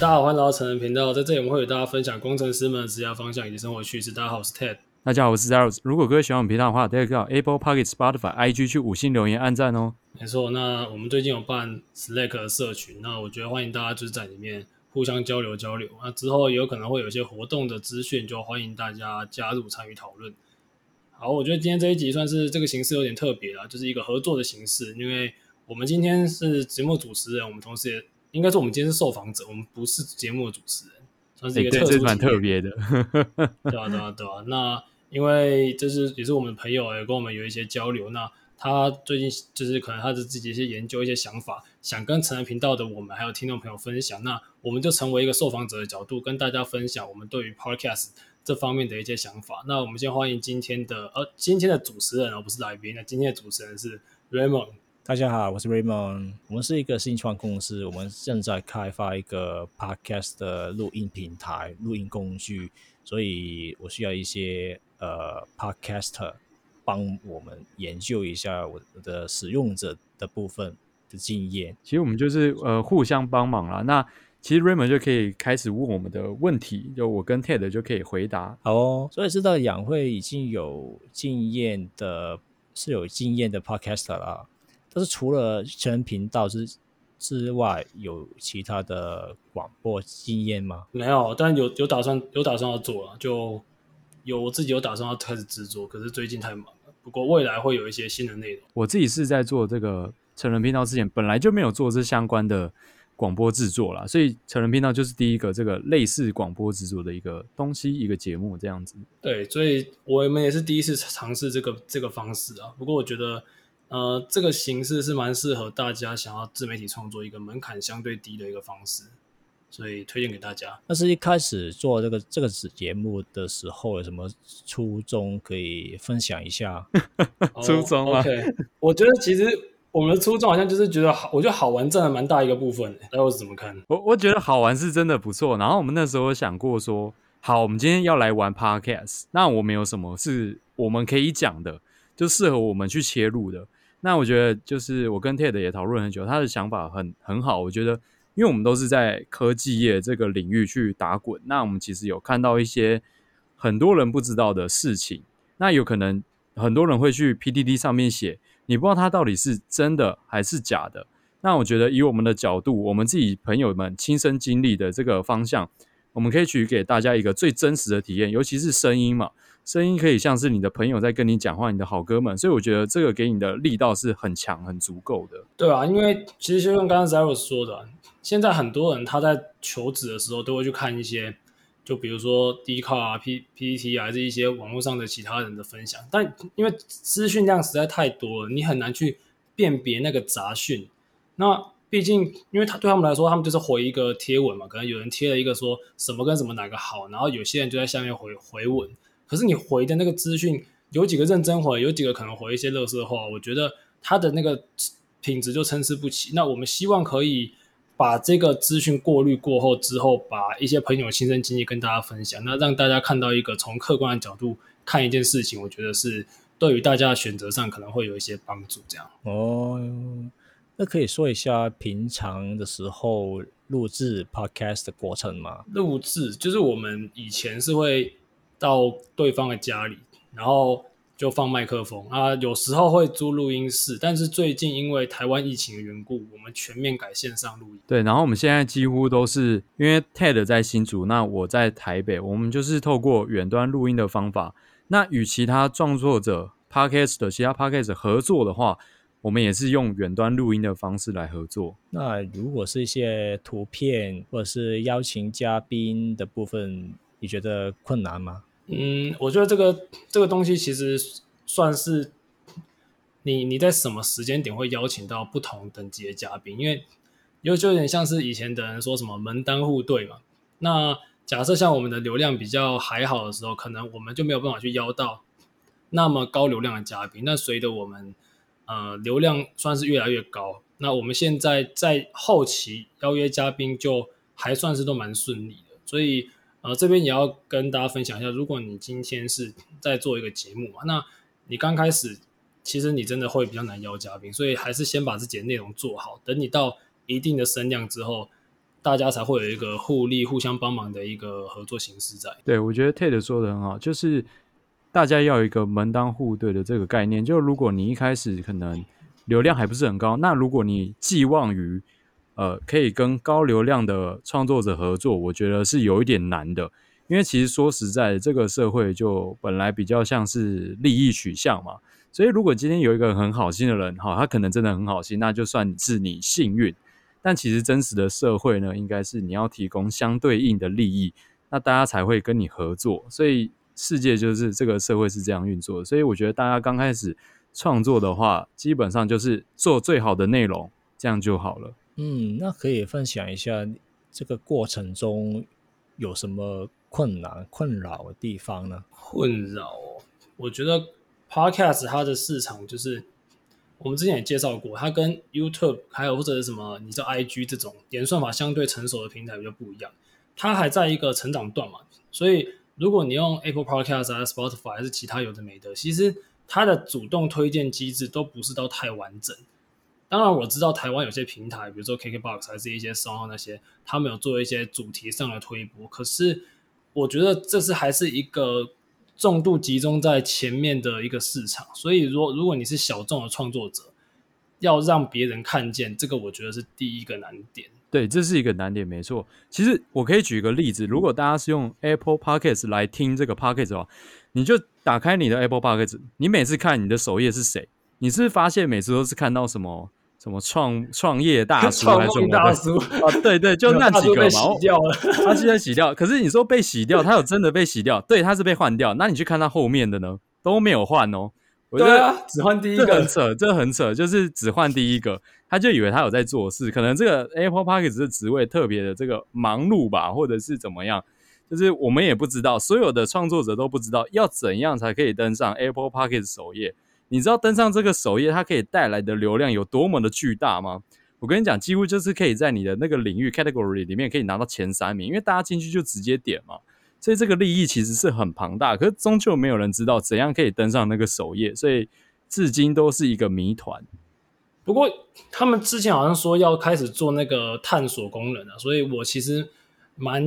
大家好，欢迎来到成人频道，在这里我们会与大家分享工程师们的职业方向以及生活趣事。大家好，我是 Ted。大家好，我是 Zeros。如果各位喜欢我们频道的话，大家可以到 Apple Podcast、Spotify、IG 去五星留言、按赞哦。没错，那我们最近有办 Slack 的社群，那我觉得欢迎大家就是在里面互相交流交流。那之后也有可能会有一些活动的资讯，就欢迎大家加入参与讨论。好，我觉得今天这一集算是这个形式有点特别啊，就是一个合作的形式，因为我们今天是节目主持人，我们同时也应该说我们今天是受访者，我们不是节目的主持人，算是一个特殊、欸、蛮特别的，对啊，对啊，对啊。那因为就是也是我们的朋友也跟我们有一些交流，那他最近就是可能他的自己一些研究一些想法，想跟成人频道的我们还有听众朋友分享，那我们就成为一个受访者的角度，跟大家分享我们对于 Podcast 这方面的一些想法。那我们先欢迎今天的呃今天的主持人，而不是来宾。那今天的主持人是 Raymond。大家好，我是 Raymond。我们是一个新创公司，我们正在开发一个 Podcast 的录音平台、录音工具，所以我需要一些呃 Podcaster 帮我们研究一下我的使用者的部分的经验。其实我们就是呃互相帮忙啦。那其实 Raymond 就可以开始问我们的问题，就我跟 Ted 就可以回答。好哦，所以知道养会已经有经验的，是有经验的 Podcaster 啦。但是除了成人频道之之外，有其他的广播经验吗？没有，但有有打算有打算要做了，就有我自己有打算要开始制作，可是最近太忙了。不过未来会有一些新的内容。我自己是在做这个成人频道之前，本来就没有做这相关的广播制作啦，所以成人频道就是第一个这个类似广播制作的一个东西，一个节目这样子。对，所以我们也是第一次尝试这个这个方式啊。不过我觉得。呃，这个形式是蛮适合大家想要自媒体创作一个门槛相对低的一个方式，所以推荐给大家。那是一开始做这个这个节目的时候，有什么初衷可以分享一下？初衷啊我觉得其实我们的初衷好像就是觉得好，我觉得好玩占了蛮大一个部分。大家是怎么看？我我觉得好玩是真的不错。然后我们那时候想过说，好，我们今天要来玩 Podcast，那我们有什么是我们可以讲的，就适合我们去切入的。那我觉得就是我跟 Ted 也讨论很久，他的想法很很好。我觉得，因为我们都是在科技业这个领域去打滚，那我们其实有看到一些很多人不知道的事情。那有可能很多人会去 PTT 上面写，你不知道他到底是真的还是假的。那我觉得以我们的角度，我们自己朋友们亲身经历的这个方向，我们可以取给大家一个最真实的体验，尤其是声音嘛。声音可以像是你的朋友在跟你讲话，你的好哥们，所以我觉得这个给你的力道是很强、很足够的。对啊，因为其实就像刚刚 Zeros 说的，现在很多人他在求职的时候都会去看一些，就比如说 d c a r 啊、P PTT 啊，还是一些网络上的其他人的分享，但因为资讯量实在太多了，你很难去辨别那个杂讯。那毕竟，因为他对他们来说，他们就是回一个贴文嘛，可能有人贴了一个说什么跟什么哪个好，然后有些人就在下面回回文。可是你回的那个资讯，有几个认真回，有几个可能回一些乐色话，我觉得他的那个品质就参差不齐。那我们希望可以把这个资讯过滤过后之后，把一些朋友亲身经历跟大家分享，那让大家看到一个从客观的角度看一件事情，我觉得是对于大家的选择上可能会有一些帮助。这样哦，那可以说一下平常的时候录制 podcast 的过程吗？录制就是我们以前是会。到对方的家里，然后就放麦克风啊，有时候会租录音室，但是最近因为台湾疫情的缘故，我们全面改线上录音。对，然后我们现在几乎都是因为 Ted 在新竹，那我在台北，我们就是透过远端录音的方法。那与其他创作者 Podcast 的其他 Podcast 合作的话，我们也是用远端录音的方式来合作。那如果是一些图片或者是邀请嘉宾的部分，你觉得困难吗？嗯，我觉得这个这个东西其实算是你你在什么时间点会邀请到不同等级的嘉宾，因为有就有点像是以前的人说什么门当户对嘛。那假设像我们的流量比较还好的时候，可能我们就没有办法去邀到那么高流量的嘉宾。那随着我们呃流量算是越来越高，那我们现在在后期邀约嘉宾就还算是都蛮顺利的，所以。呃，这边也要跟大家分享一下，如果你今天是在做一个节目嘛，那你刚开始其实你真的会比较难邀嘉宾，所以还是先把自己的内容做好，等你到一定的声量之后，大家才会有一个互利、互相帮忙的一个合作形式在。对，我觉得 Ted 说的很好，就是大家要有一个门当户对的这个概念。就如果你一开始可能流量还不是很高，那如果你寄望于呃可以跟高流量的创作者合作，我觉得是有一点难的。因为其实说实在，这个社会就本来比较像是利益取向嘛。所以如果今天有一个很好心的人，哈，他可能真的很好心，那就算是你幸运。但其实真实的社会呢，应该是你要提供相对应的利益，那大家才会跟你合作。所以世界就是这个社会是这样运作。所以我觉得大家刚开始创作的话，基本上就是做最好的内容，这样就好了。嗯，那可以分享一下这个过程中有什么困难、困扰的地方呢？困扰，我觉得 Podcast 它的市场就是。我们之前也介绍过，它跟 YouTube 还有或者是什么，你知道 IG 这种演算法相对成熟的平台比较不一样，它还在一个成长段嘛。所以如果你用 Apple Podcast 还是 Spotify 还是其他有的没的，其实它的主动推荐机制都不是到太完整。当然我知道台湾有些平台，比如说 KKBox 还是一些 Sound 那些，他们有做一些主题上的推播，可是我觉得这是还是一个。重度集中在前面的一个市场，所以如如果你是小众的创作者，要让别人看见这个，我觉得是第一个难点。对，这是一个难点，没错。其实我可以举一个例子，如果大家是用 Apple Podcast 来听这个 Podcast 的话，你就打开你的 Apple Podcast，你每次看你的首页是谁？你是不是发现每次都是看到什么？什么创创业大叔还是什么大叔啊？对对，就那几个嘛。洗掉了，他现在洗掉。可是你说被洗掉，他有真的被洗掉？对，他是被换掉。那你去看他后面的呢，都没有换哦。对啊，只换第一个，这很扯，这很扯，就是只换第一个，他就以为他有在做事。可能这个 Apple Parkes 的职位特别的这个忙碌吧，或者是怎么样？就是我们也不知道，所有的创作者都不知道要怎样才可以登上 Apple Podcast 首页。你知道登上这个首页，它可以带来的流量有多么的巨大吗？我跟你讲，几乎就是可以在你的那个领域 category 里面可以拿到前三名，因为大家进去就直接点嘛。所以这个利益其实是很庞大，可是终究没有人知道怎样可以登上那个首页，所以至今都是一个谜团。不过他们之前好像说要开始做那个探索功能啊，所以我其实蛮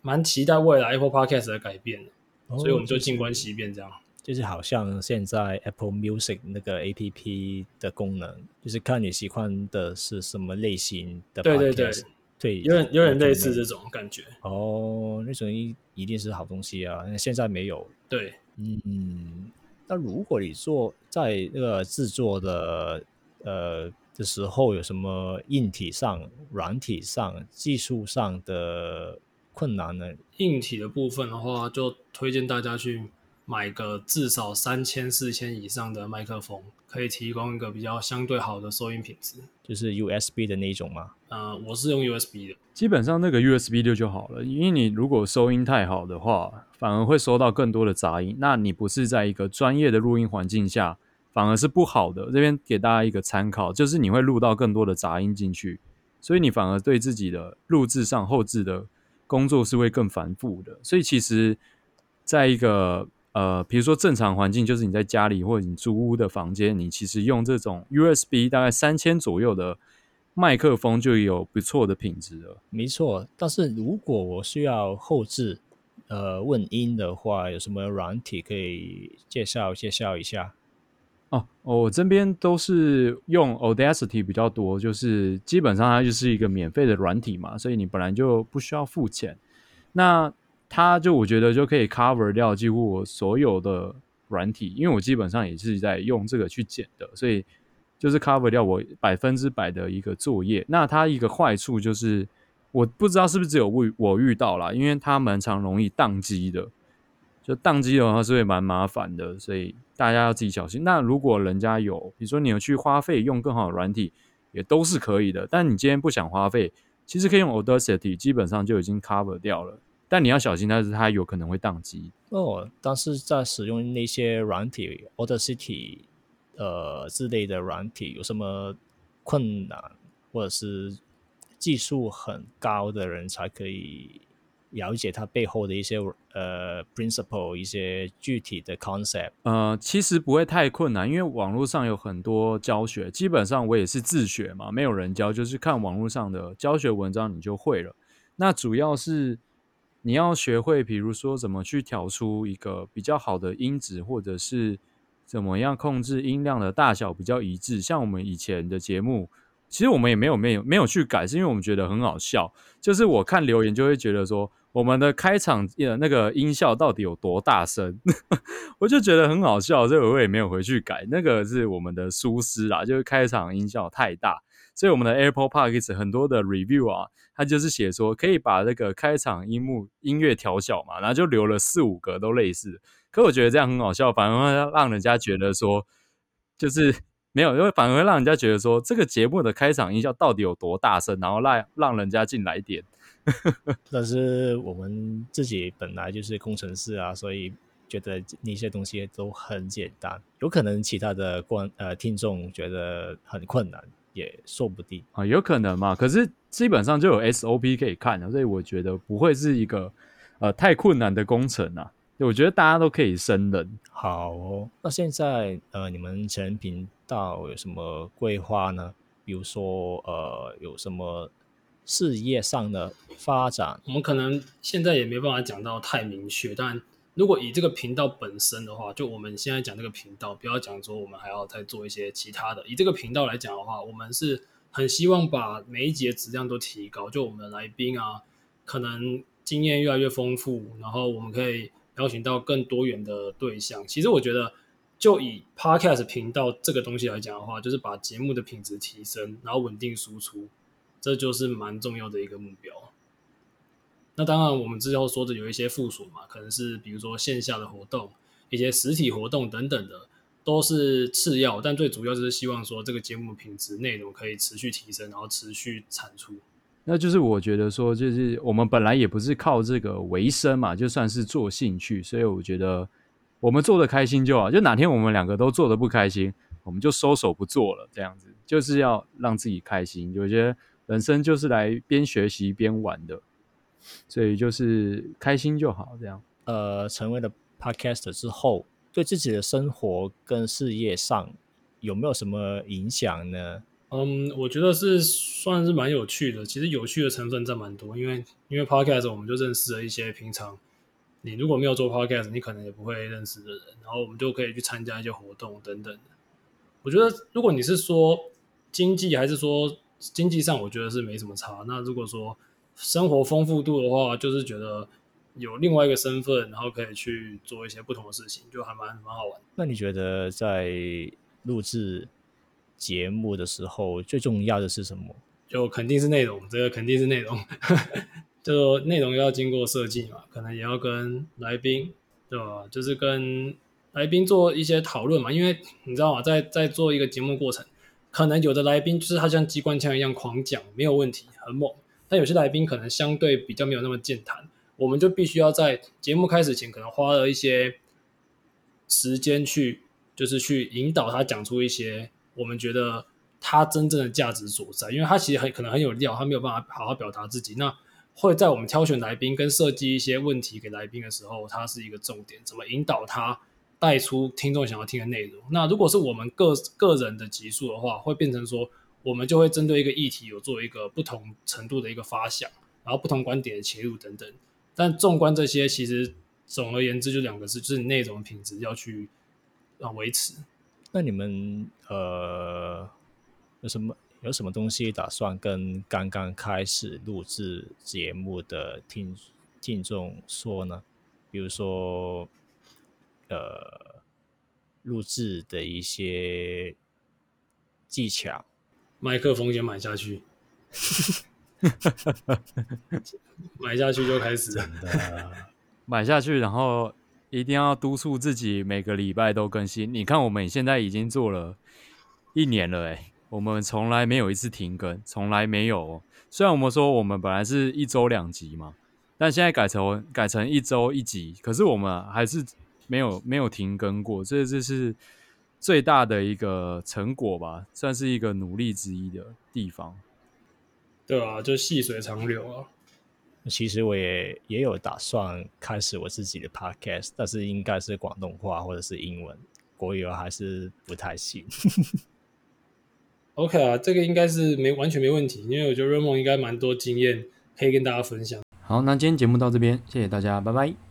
蛮期待未来 Apple Podcast 的改变的，所以我们就静观其变这样。就是好像现在 Apple Music 那个 APP 的功能，就是看你喜欢的是什么类型的 Podcast。对对对，对，有点有点类似这种感觉。哦，那种一一定是好东西啊！那现在没有。对，嗯，那如果你做在那个制作的呃的时候，有什么硬体上、软体上、技术上的困难呢？硬体的部分的话，就推荐大家去。买个至少三千四千以上的麦克风，可以提供一个比较相对好的收音品质。就是 USB 的那种吗？呃，我是用 USB 的。基本上那个 USB 六就好了，因为你如果收音太好的话，反而会收到更多的杂音。那你不是在一个专业的录音环境下，反而是不好的。这边给大家一个参考，就是你会录到更多的杂音进去，所以你反而对自己的录制上后置的工作是会更繁复的。所以其实，在一个呃，比如说正常环境，就是你在家里或者你租屋的房间，你其实用这种 USB 大概三千左右的麦克风就有不错的品质了。没错，但是如果我需要后置呃问音的话，有什么软体可以介绍介绍一下？哦，我这边都是用 Audacity 比较多，就是基本上它就是一个免费的软体嘛，所以你本来就不需要付钱。那它就我觉得就可以 cover 掉几乎我所有的软体，因为我基本上也是在用这个去剪的，所以就是 cover 掉我百分之百的一个作业。那它一个坏处就是，我不知道是不是只有我我遇到啦，因为它蛮常容易宕机的，就宕机的话是会蛮麻烦的，所以大家要自己小心。那如果人家有，比如说你有去花费用更好的软体，也都是可以的。但你今天不想花费，其实可以用 Audacity，基本上就已经 cover 掉了。但你要小心，但是它有可能会宕机哦。但是在使用那些软体，Audacity 呃之类的软体，有什么困难，或者是技术很高的人才可以了解它背后的一些呃 principle，一些具体的 concept。呃，其实不会太困难，因为网络上有很多教学，基本上我也是自学嘛，没有人教，就是看网络上的教学文章你就会了。那主要是你要学会，比如说怎么去调出一个比较好的音质，或者是怎么样控制音量的大小比较一致。像我们以前的节目。其实我们也没有没有没有去改，是因为我们觉得很好笑。就是我看留言就会觉得说，我们的开场的那个音效到底有多大声，我就觉得很好笑，所以我也没有回去改。那个是我们的疏失啦，就是开场音效太大。所以我们的 Apple Podcast 很多的 review 啊，它就是写说可以把那个开场音幕音乐调小嘛，然后就留了四五个都类似。可我觉得这样很好笑，反而会让人家觉得说，就是。没有，因为反而会让人家觉得说，这个节目的开场音效到底有多大声，然后让让人家进来点。但是我们自己本来就是工程师啊，所以觉得那些东西都很简单。有可能其他的观呃听众觉得很困难，也说不定啊，有可能嘛。可是基本上就有 SOP 可以看了，所以我觉得不会是一个呃太困难的工程啊。我觉得大家都可以胜任。好哦，那现在呃，你们成频道有什么规划呢？比如说呃，有什么事业上的发展？我们可能现在也没办法讲到太明确，但如果以这个频道本身的话，就我们现在讲这个频道，不要讲说我们还要再做一些其他的。以这个频道来讲的话，我们是很希望把每一集的质量都提高，就我们的来宾啊，可能经验越来越丰富，然后我们可以。邀请到更多元的对象，其实我觉得，就以 Podcast 频道这个东西来讲的话，就是把节目的品质提升，然后稳定输出，这就是蛮重要的一个目标。那当然，我们之后说的有一些附属嘛，可能是比如说线下的活动、一些实体活动等等的，都是次要，但最主要就是希望说这个节目品质、内容可以持续提升，然后持续产出。那就是我觉得说，就是我们本来也不是靠这个为生嘛，就算是做兴趣，所以我觉得我们做的开心就好。就哪天我们两个都做的不开心，我们就收手不做了，这样子就是要让自己开心。我觉得人生就是来边学习边玩的，所以就是开心就好。这样，呃，成为了 Podcaster 之后，对自己的生活跟事业上有没有什么影响呢？嗯，我觉得是算是蛮有趣的。其实有趣的成分占蛮多，因为因为 podcast 我们就认识了一些平常你如果没有做 podcast，你可能也不会认识的人。然后我们就可以去参加一些活动等等的。我觉得如果你是说经济还是说经济上，我觉得是没什么差。那如果说生活丰富度的话，就是觉得有另外一个身份，然后可以去做一些不同的事情，就还蛮蛮好玩。那你觉得在录制节目的时候最重要的是什么？就肯定是内容，这个肯定是内容。就内容要经过设计嘛，可能也要跟来宾，对吧？就是跟来宾做一些讨论嘛。因为你知道吗，在在做一个节目过程，可能有的来宾就是他像机关枪一样狂讲，没有问题，很猛。但有些来宾可能相对比较没有那么健谈，我们就必须要在节目开始前，可能花了一些时间去，就是去引导他讲出一些。我们觉得他真正的价值所在，因为他其实很可能很有料，他没有办法好好表达自己。那会在我们挑选来宾跟设计一些问题给来宾的时候，他是一个重点，怎么引导他带出听众想要听的内容。那如果是我们个个人的集数的话，会变成说，我们就会针对一个议题有做一个不同程度的一个发想，然后不同观点的切入等等。但纵观这些，其实总而言之就两个字，就是内容品质要去啊维持。那你们呃有什么有什么东西打算跟刚刚开始录制节目的听听众说呢？比如说呃录制的一些技巧，麦克风先买下去，买下去就开始了，买下去，然后。一定要督促自己每个礼拜都更新。你看，我们现在已经做了一年了，诶，我们从来没有一次停更，从来没有。虽然我们说我们本来是一周两集嘛，但现在改成改成一周一集，可是我们还是没有没有停更过。这这是最大的一个成果吧，算是一个努力之一的地方。对啊，就细水长流啊。其实我也也有打算开始我自己的 podcast，但是应该是广东话或者是英文，国语还是不太行。OK 啊，这个应该是没完全没问题，因为我觉得 Raymond 应该蛮多经验可以跟大家分享。好，那今天节目到这边，谢谢大家，拜拜。